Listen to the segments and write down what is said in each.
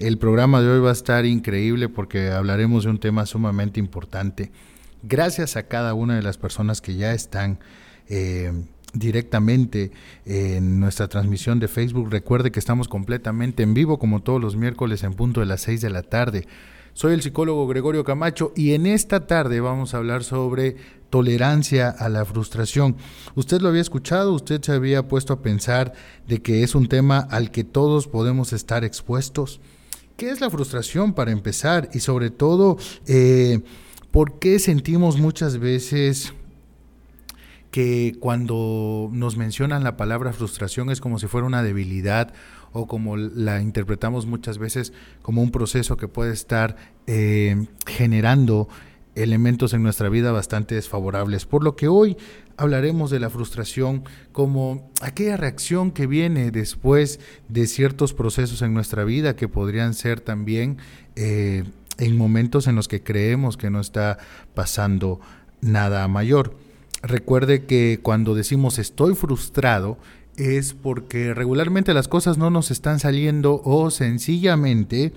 El programa de hoy va a estar increíble porque hablaremos de un tema sumamente importante. Gracias a cada una de las personas que ya están eh, directamente en nuestra transmisión de Facebook. Recuerde que estamos completamente en vivo como todos los miércoles en punto de las 6 de la tarde. Soy el psicólogo Gregorio Camacho y en esta tarde vamos a hablar sobre tolerancia a la frustración. Usted lo había escuchado, usted se había puesto a pensar de que es un tema al que todos podemos estar expuestos. ¿Qué es la frustración para empezar? Y sobre todo, eh, ¿por qué sentimos muchas veces que cuando nos mencionan la palabra frustración es como si fuera una debilidad o como la interpretamos muchas veces como un proceso que puede estar eh, generando elementos en nuestra vida bastante desfavorables. Por lo que hoy hablaremos de la frustración como aquella reacción que viene después de ciertos procesos en nuestra vida que podrían ser también eh, en momentos en los que creemos que no está pasando nada mayor. Recuerde que cuando decimos estoy frustrado es porque regularmente las cosas no nos están saliendo o sencillamente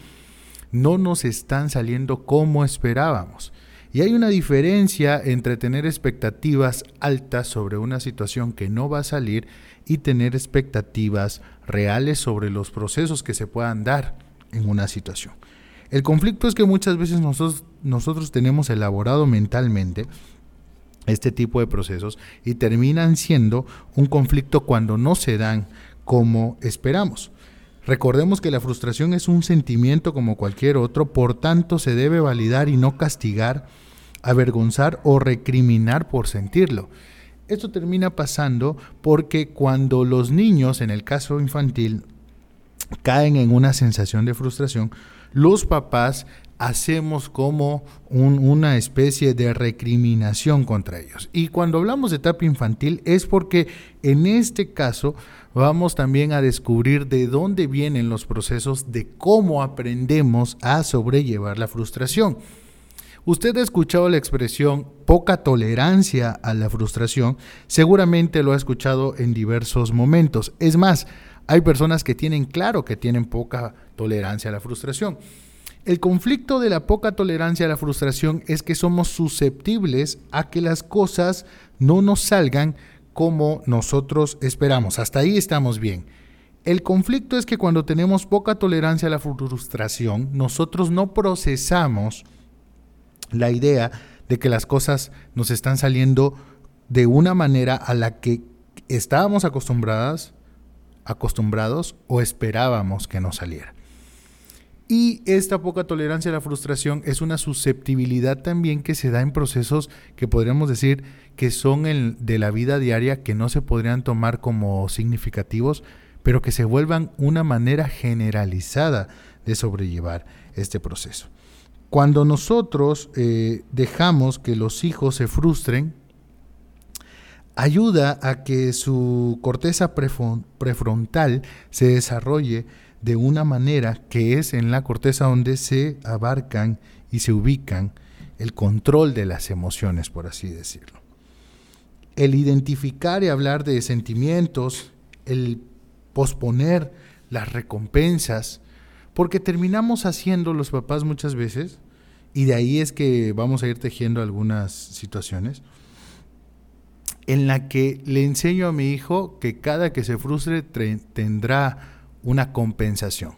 no nos están saliendo como esperábamos. Y hay una diferencia entre tener expectativas altas sobre una situación que no va a salir y tener expectativas reales sobre los procesos que se puedan dar en una situación. El conflicto es que muchas veces nosotros, nosotros tenemos elaborado mentalmente este tipo de procesos y terminan siendo un conflicto cuando no se dan como esperamos. Recordemos que la frustración es un sentimiento como cualquier otro, por tanto se debe validar y no castigar, avergonzar o recriminar por sentirlo. Esto termina pasando porque cuando los niños, en el caso infantil, caen en una sensación de frustración, los papás hacemos como una especie de recriminación contra ellos. Y cuando hablamos de etapa infantil es porque en este caso vamos también a descubrir de dónde vienen los procesos de cómo aprendemos a sobrellevar la frustración. Usted ha escuchado la expresión poca tolerancia a la frustración, seguramente lo ha escuchado en diversos momentos. Es más, hay personas que tienen claro que tienen poca tolerancia a la frustración. El conflicto de la poca tolerancia a la frustración es que somos susceptibles a que las cosas no nos salgan como nosotros esperamos. Hasta ahí estamos bien. El conflicto es que cuando tenemos poca tolerancia a la frustración, nosotros no procesamos la idea de que las cosas nos están saliendo de una manera a la que estábamos acostumbradas, acostumbrados o esperábamos que nos saliera. Y esta poca tolerancia a la frustración es una susceptibilidad también que se da en procesos que podríamos decir que son el de la vida diaria, que no se podrían tomar como significativos, pero que se vuelvan una manera generalizada de sobrellevar este proceso. Cuando nosotros eh, dejamos que los hijos se frustren, ayuda a que su corteza prefrontal se desarrolle de una manera que es en la corteza donde se abarcan y se ubican el control de las emociones, por así decirlo. El identificar y hablar de sentimientos, el posponer las recompensas, porque terminamos haciendo los papás muchas veces, y de ahí es que vamos a ir tejiendo algunas situaciones, en la que le enseño a mi hijo que cada que se frustre tendrá una compensación.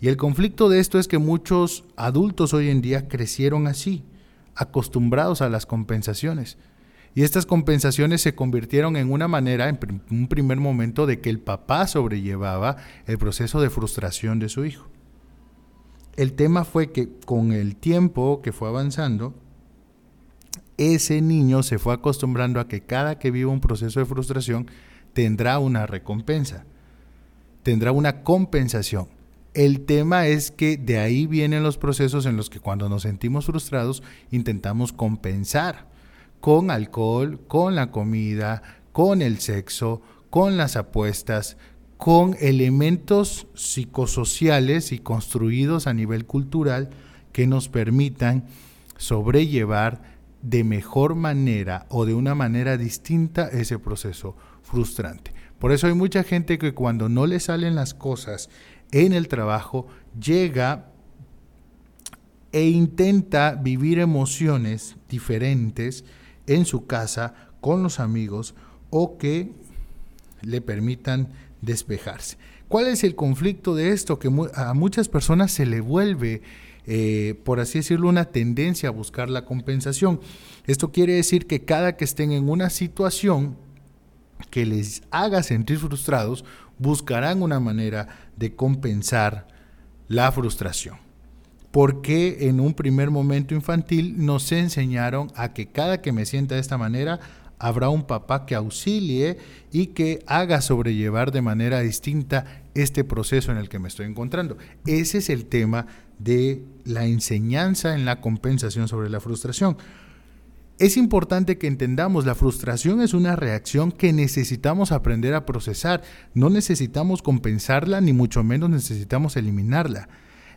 Y el conflicto de esto es que muchos adultos hoy en día crecieron así, acostumbrados a las compensaciones. Y estas compensaciones se convirtieron en una manera, en un primer momento, de que el papá sobrellevaba el proceso de frustración de su hijo. El tema fue que con el tiempo que fue avanzando, ese niño se fue acostumbrando a que cada que viva un proceso de frustración tendrá una recompensa tendrá una compensación. El tema es que de ahí vienen los procesos en los que cuando nos sentimos frustrados intentamos compensar con alcohol, con la comida, con el sexo, con las apuestas, con elementos psicosociales y construidos a nivel cultural que nos permitan sobrellevar de mejor manera o de una manera distinta ese proceso frustrante. Por eso hay mucha gente que cuando no le salen las cosas en el trabajo llega e intenta vivir emociones diferentes en su casa, con los amigos o que le permitan despejarse. ¿Cuál es el conflicto de esto? Que a muchas personas se le vuelve, eh, por así decirlo, una tendencia a buscar la compensación. Esto quiere decir que cada que estén en una situación que les haga sentir frustrados, buscarán una manera de compensar la frustración. Porque en un primer momento infantil nos enseñaron a que cada que me sienta de esta manera, habrá un papá que auxilie y que haga sobrellevar de manera distinta este proceso en el que me estoy encontrando. Ese es el tema de la enseñanza en la compensación sobre la frustración. Es importante que entendamos, la frustración es una reacción que necesitamos aprender a procesar. No necesitamos compensarla, ni mucho menos necesitamos eliminarla.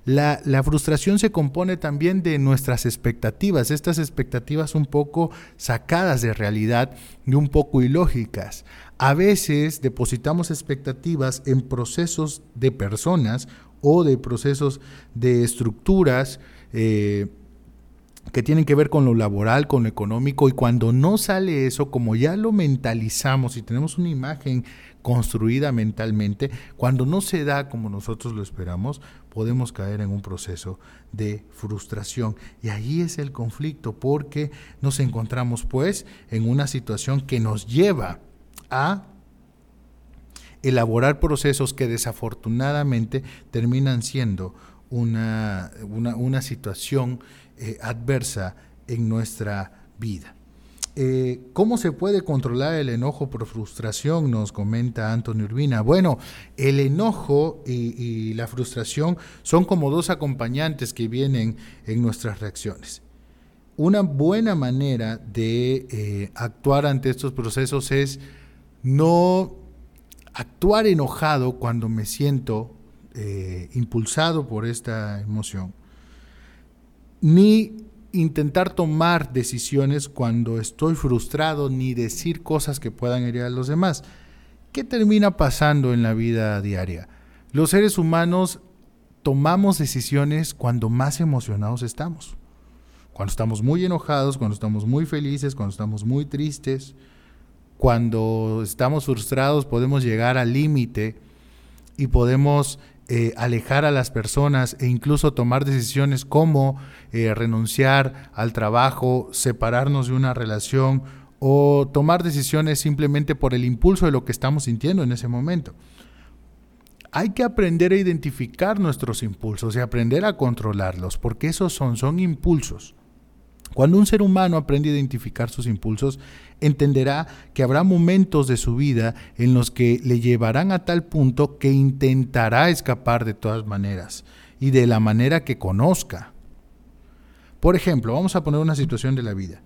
La, frustración se compone también de nuestras expectativas, estas expectativas un poco sacadas de realidad y un poco ilógicas. A veces depositamos expectativas en procesos de personas o de procesos de estructuras eh, que tienen que ver con lo laboral, con lo económico, y cuando no sale eso, como ya lo mentalizamos y tenemos una imagen construida mentalmente, cuando no se da como nosotros lo esperamos, podemos caer en un proceso de frustración. Y ahí es el conflicto, porque nos encontramos pues en una situación que nos lleva a elaborar procesos que desafortunadamente terminan siendo una, una, situación eh, adversa en nuestra vida. Eh, ¿Cómo se puede controlar el enojo por frustración? Nos comenta Antonio Urbina. Bueno, el enojo y, la frustración son como dos acompañantes que vienen en nuestras reacciones. Una buena manera de eh, actuar ante estos procesos es no actuar enojado cuando me siento impulsado por esta emoción, ni intentar tomar decisiones cuando estoy frustrado ni decir cosas que puedan herir a los demás. ¿Qué termina pasando en la vida diaria? Los seres humanos tomamos decisiones cuando más emocionados estamos. Cuando estamos muy enojados, cuando estamos muy felices, cuando estamos muy tristes, cuando estamos frustrados podemos llegar al límite y podemos eh, alejar a las personas e incluso tomar decisiones como eh, renunciar al trabajo, separarnos de una relación o tomar decisiones simplemente por el impulso de lo que estamos sintiendo en ese momento. Hay que aprender a identificar nuestros impulsos y aprender a controlarlos, porque esos son, son impulsos. Cuando un ser humano aprende a identificar sus impulsos, entenderá que habrá momentos de su vida en los que le llevarán a tal punto que intentará escapar de todas maneras y de la manera que conozca. Por ejemplo, vamos a poner una situación de la vida.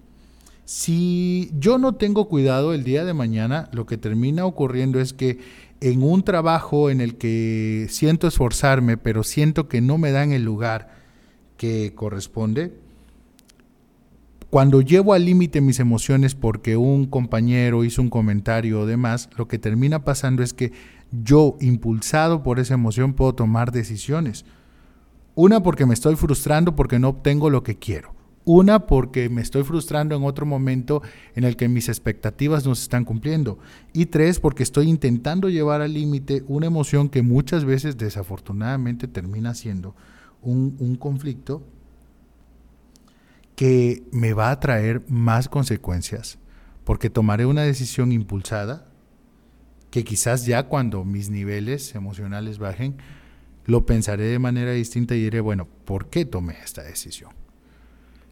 Si yo no tengo cuidado el día de mañana, lo que termina ocurriendo es que en un trabajo en el que siento esforzarme, pero siento que no me dan el lugar que corresponde, cuando llevo al límite mis emociones porque un compañero hizo un comentario o demás, lo que termina pasando es que yo, impulsado por esa emoción, puedo tomar decisiones. Una porque me estoy frustrando porque no obtengo lo que quiero. Una porque me estoy frustrando en otro momento en el que mis expectativas no se están cumpliendo. Y tres porque estoy intentando llevar al límite una emoción que muchas veces desafortunadamente termina siendo un, un conflicto que me va a traer más consecuencias, porque tomaré una decisión impulsada, que quizás ya cuando mis niveles emocionales bajen, lo pensaré de manera distinta y diré, bueno, ¿por qué tomé esta decisión?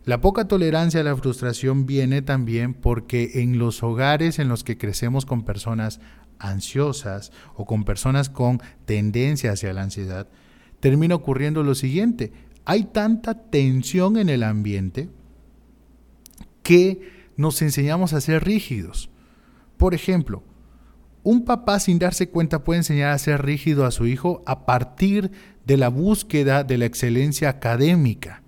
La poca tolerancia a la frustración viene también porque en los hogares en los que crecemos con personas ansiosas o con personas con tendencia hacia la ansiedad, termina ocurriendo lo siguiente hay tanta tensión en el ambiente que nos enseñamos a ser rígidos. Por ejemplo, un papá sin darse cuenta puede enseñar a ser rígido a su hijo a partir de la búsqueda de la excelencia académica.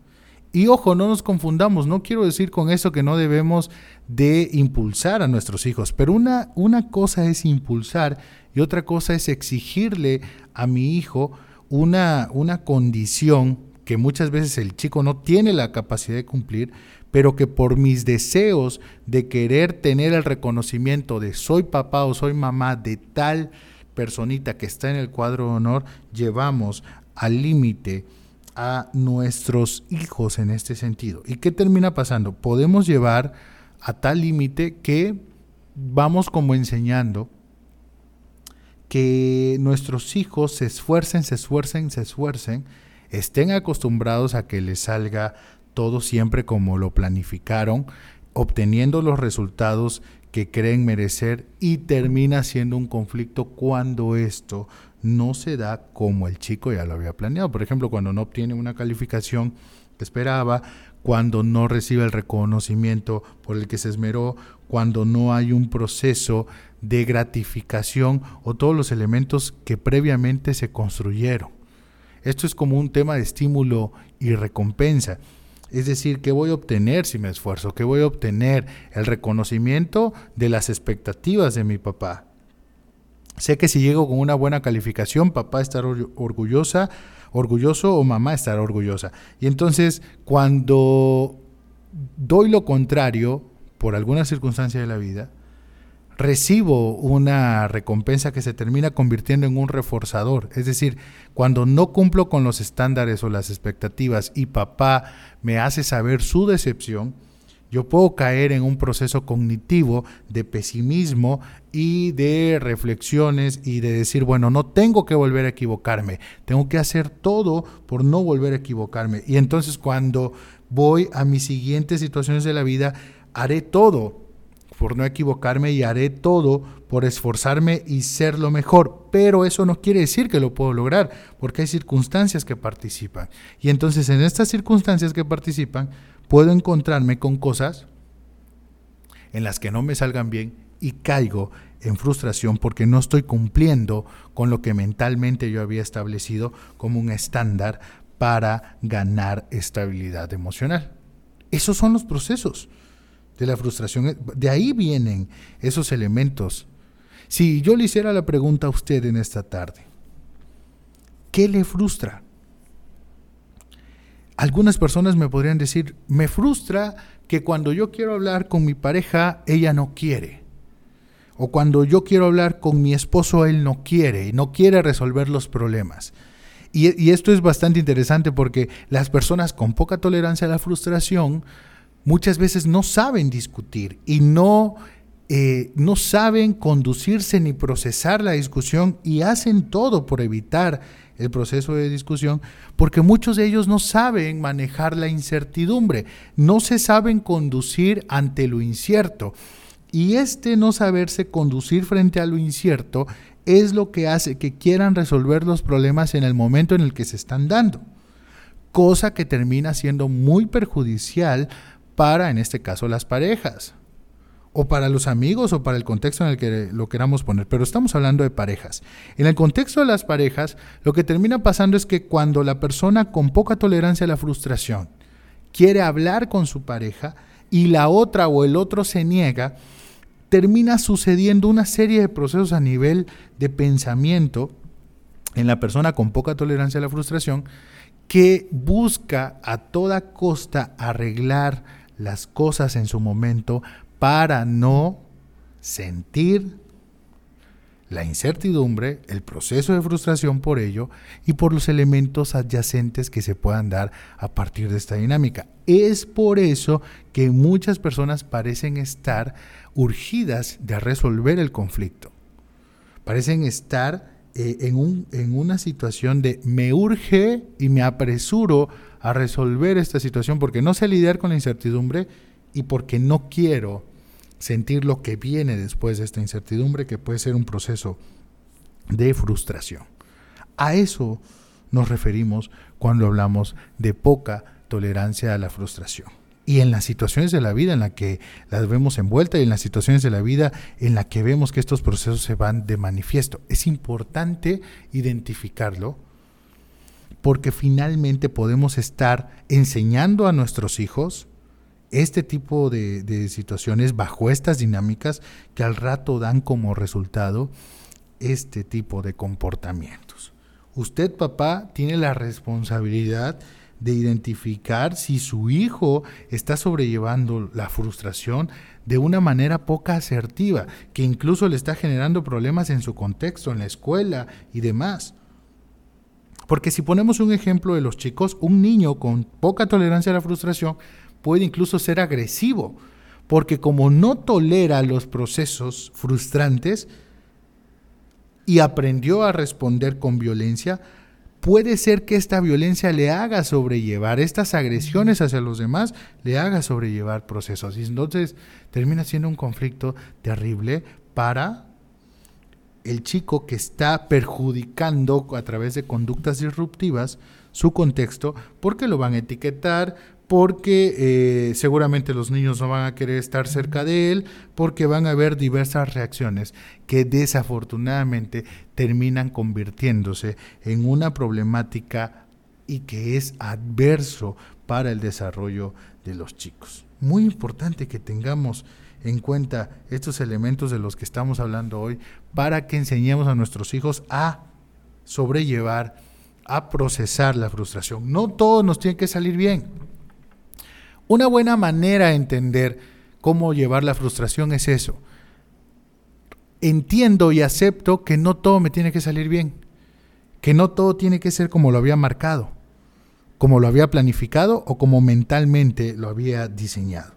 Y ojo, no nos confundamos, no quiero decir con eso que no debemos de impulsar a nuestros hijos, pero una, una cosa es impulsar y otra cosa es exigirle a mi hijo una, una condición que muchas veces el chico no tiene la capacidad de cumplir, pero que por mis deseos de querer tener el reconocimiento de soy papá o soy mamá de tal personita que está en el cuadro de honor, llevamos al límite a nuestros hijos en este sentido. ¿Y qué termina pasando? Podemos llevar a tal límite que vamos como enseñando que nuestros hijos se esfuercen, se esfuercen, se esfuercen, estén acostumbrados a que les salga todo siempre como lo planificaron, obteniendo los resultados que creen merecer y termina siendo un conflicto cuando esto no se da como el chico ya lo había planeado. Por ejemplo, cuando no obtiene una calificación que esperaba, cuando no recibe el reconocimiento por el que se esmeró, cuando no hay un proceso de gratificación o todos los elementos que previamente se construyeron. Esto es como un tema de estímulo y recompensa. Es decir, ¿qué voy a obtener si me esfuerzo? ¿Qué voy a obtener? El reconocimiento de las expectativas de mi papá. Sé que si llego con una buena calificación, papá estará orgullosa, orgulloso o mamá estará orgullosa. Y entonces, cuando doy lo contrario, por alguna circunstancia de la vida, recibo una recompensa que se termina convirtiendo en un reforzador. Es decir, cuando no cumplo con los estándares o las expectativas y papá me hace saber su decepción, yo puedo caer en un proceso cognitivo de pesimismo y de reflexiones y de decir, bueno, no tengo que volver a equivocarme, tengo que hacer todo por no volver a equivocarme. Y entonces cuando voy a mis siguientes situaciones de la vida, haré todo por no equivocarme y haré todo por esforzarme y ser lo mejor. Pero eso no quiere decir que lo puedo lograr, porque hay circunstancias que participan. Y entonces en estas circunstancias que participan, puedo encontrarme con cosas en las que no me salgan bien y caigo en frustración porque no estoy cumpliendo con lo que mentalmente yo había establecido como un estándar para ganar estabilidad emocional. Esos son los procesos de la frustración. De ahí vienen esos elementos. Si yo le hiciera la pregunta a usted en esta tarde, ¿qué le frustra? Algunas personas me podrían decir, me frustra que cuando yo quiero hablar con mi pareja, ella no quiere. O cuando yo quiero hablar con mi esposo, él no quiere y no quiere resolver los problemas. Y, y esto es bastante interesante porque las personas con poca tolerancia a la frustración muchas veces no saben discutir y no, eh, no saben conducirse ni procesar la discusión y hacen todo por evitar el proceso de discusión, porque muchos de ellos no saben manejar la incertidumbre, no se saben conducir ante lo incierto. Y este no saberse conducir frente a lo incierto es lo que hace que quieran resolver los problemas en el momento en el que se están dando, cosa que termina siendo muy perjudicial para, en este caso, las parejas, o para los amigos, o para el contexto en el que lo queramos poner, pero estamos hablando de parejas. En el contexto de las parejas, lo que termina pasando es que cuando la persona con poca tolerancia a la frustración quiere hablar con su pareja y la otra o el otro se niega, termina sucediendo una serie de procesos a nivel de pensamiento en la persona con poca tolerancia a la frustración que busca a toda costa arreglar las cosas en su momento para no sentir la incertidumbre, el proceso de frustración por ello y por los elementos adyacentes que se puedan dar a partir de esta dinámica. Es por eso que muchas personas parecen estar urgidas de resolver el conflicto. Parecen estar eh, en, un, en una situación de me urge y me apresuro a resolver esta situación porque no sé lidiar con la incertidumbre y porque no quiero sentir lo que viene después de esta incertidumbre, que puede ser un proceso de frustración. A eso nos referimos cuando hablamos de poca tolerancia a la frustración. Y en las situaciones de la vida en las que las vemos envueltas y en las situaciones de la vida en las que vemos que estos procesos se van de manifiesto, es importante identificarlo porque finalmente podemos estar enseñando a nuestros hijos este tipo de, situaciones bajo estas dinámicas que al rato dan como resultado este tipo de comportamientos. Usted, papá, tiene la responsabilidad de identificar si su hijo está sobrellevando la frustración de una manera poca asertiva, que incluso le está generando problemas en su contexto, en la escuela y demás. Porque si ponemos un ejemplo de los chicos, un niño con poca tolerancia a la frustración puede incluso ser agresivo, porque como no tolera los procesos frustrantes y aprendió a responder con violencia, puede ser que esta violencia le haga sobrellevar, estas agresiones hacia los demás, le haga sobrellevar procesos. Y entonces termina siendo un conflicto terrible para el chico que está perjudicando a través de conductas disruptivas su contexto porque lo van a etiquetar, porque eh, seguramente los niños no van a querer estar cerca de él, porque van a haber diversas reacciones que desafortunadamente terminan convirtiéndose en una problemática y que es adverso para el desarrollo de los chicos. Muy importante que tengamos en cuenta estos elementos de los que estamos hablando hoy para que enseñemos a nuestros hijos a sobrellevar, a procesar la frustración. No todo nos tiene que salir bien. Una buena manera de entender cómo llevar la frustración es eso. Entiendo y acepto que no todo me tiene que salir bien, que no todo tiene que ser como lo había marcado, como lo había planificado o como mentalmente lo había diseñado.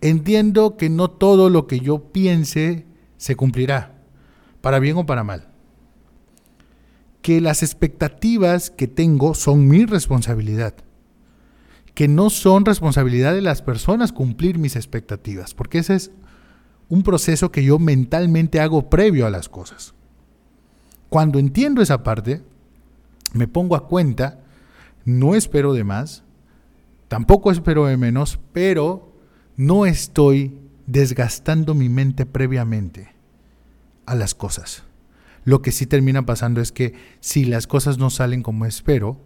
Entiendo que no todo lo que yo piense se cumplirá, para bien o para mal. Que las expectativas que tengo son mi responsabilidad. Que no son responsabilidad de las personas cumplir mis expectativas, porque ese es un proceso que yo mentalmente hago previo a las cosas. Cuando entiendo esa parte, me pongo a cuenta, no espero de más, tampoco espero de menos, pero no estoy desgastando mi mente previamente a las cosas. Lo que sí termina pasando es que si las cosas no salen como espero,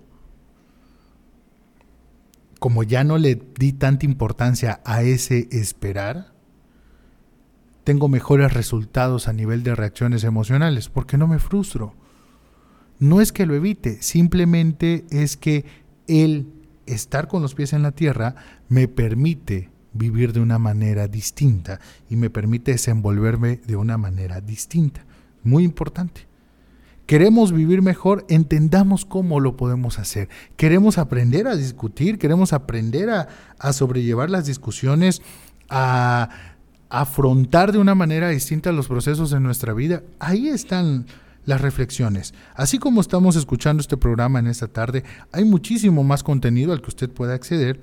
como ya no le di tanta importancia a ese esperar, tengo mejores resultados a nivel de reacciones emocionales, porque no me frustro. No es que lo evite, simplemente es que el estar con los pies en la tierra me permite vivir de una manera distinta y me permite desenvolverme de una manera distinta. Muy importante. Queremos vivir mejor, entendamos cómo lo podemos hacer. Queremos aprender a discutir, queremos aprender a, a sobrellevar las discusiones, a afrontar de una manera distinta los procesos de nuestra vida. Ahí están las reflexiones. Así como estamos escuchando este programa en esta tarde, hay muchísimo más contenido al que usted puede acceder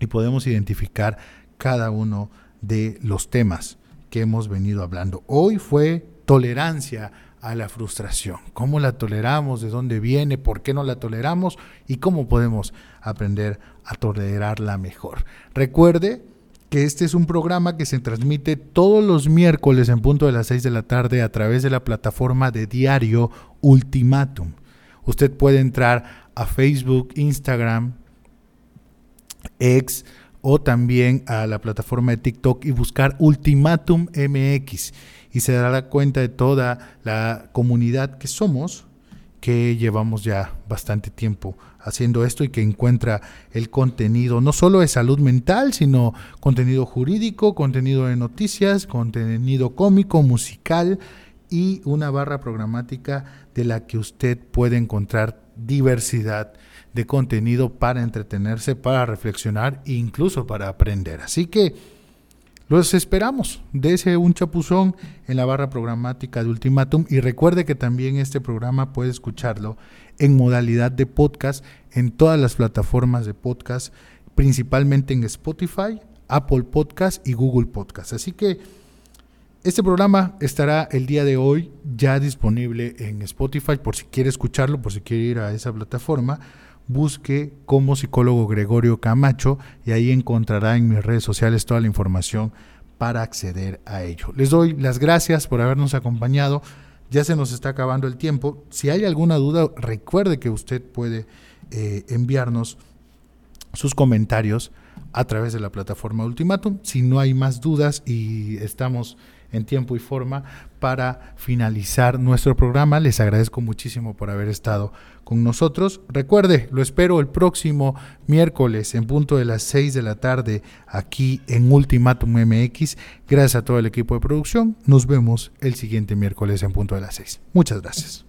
y podemos identificar cada uno de los temas que hemos venido hablando. Hoy fue tolerancia a la frustración. ¿Cómo la toleramos? ¿De dónde viene? ¿Por qué no la toleramos? ¿Y cómo podemos aprender a tolerarla mejor? Recuerde que este es un programa que se transmite todos los miércoles en punto de las 6 de la tarde a través de la plataforma de diario Ultimatum. Usted puede entrar a Facebook, Instagram, X o también a la plataforma de TikTok y buscar Ultimatum MX y se dará cuenta de toda la comunidad que somos, que llevamos ya bastante tiempo haciendo esto y que encuentra el contenido no solo de salud mental, sino contenido jurídico, contenido de noticias, contenido cómico, musical y una barra programática de la que usted puede encontrar diversidad de contenido para entretenerse, para reflexionar e incluso para aprender. Así que los esperamos. Dese un chapuzón en la barra programática de Ultimatum y recuerde que también este programa puede escucharlo en modalidad de podcast en todas las plataformas de podcast, principalmente en Spotify, Apple Podcast y Google Podcast. Así que este programa estará el día de hoy ya disponible en Spotify por si quiere escucharlo, por si quiere ir a esa plataforma busque como psicólogo Gregorio Camacho y ahí encontrará en mis redes sociales toda la información para acceder a ello. Les doy las gracias por habernos acompañado. Ya se nos está acabando el tiempo. Si hay alguna duda, recuerde que usted puede eh, enviarnos sus comentarios a través de la plataforma Ultimatum. Si no hay más dudas y estamos en tiempo y forma para finalizar nuestro programa. Les agradezco muchísimo por haber estado con nosotros. Recuerde, lo espero el próximo miércoles en punto de las 6 de la tarde aquí en Ultimatum MX. Gracias a todo el equipo de producción. Nos vemos el siguiente miércoles en punto de las 6. Muchas gracias.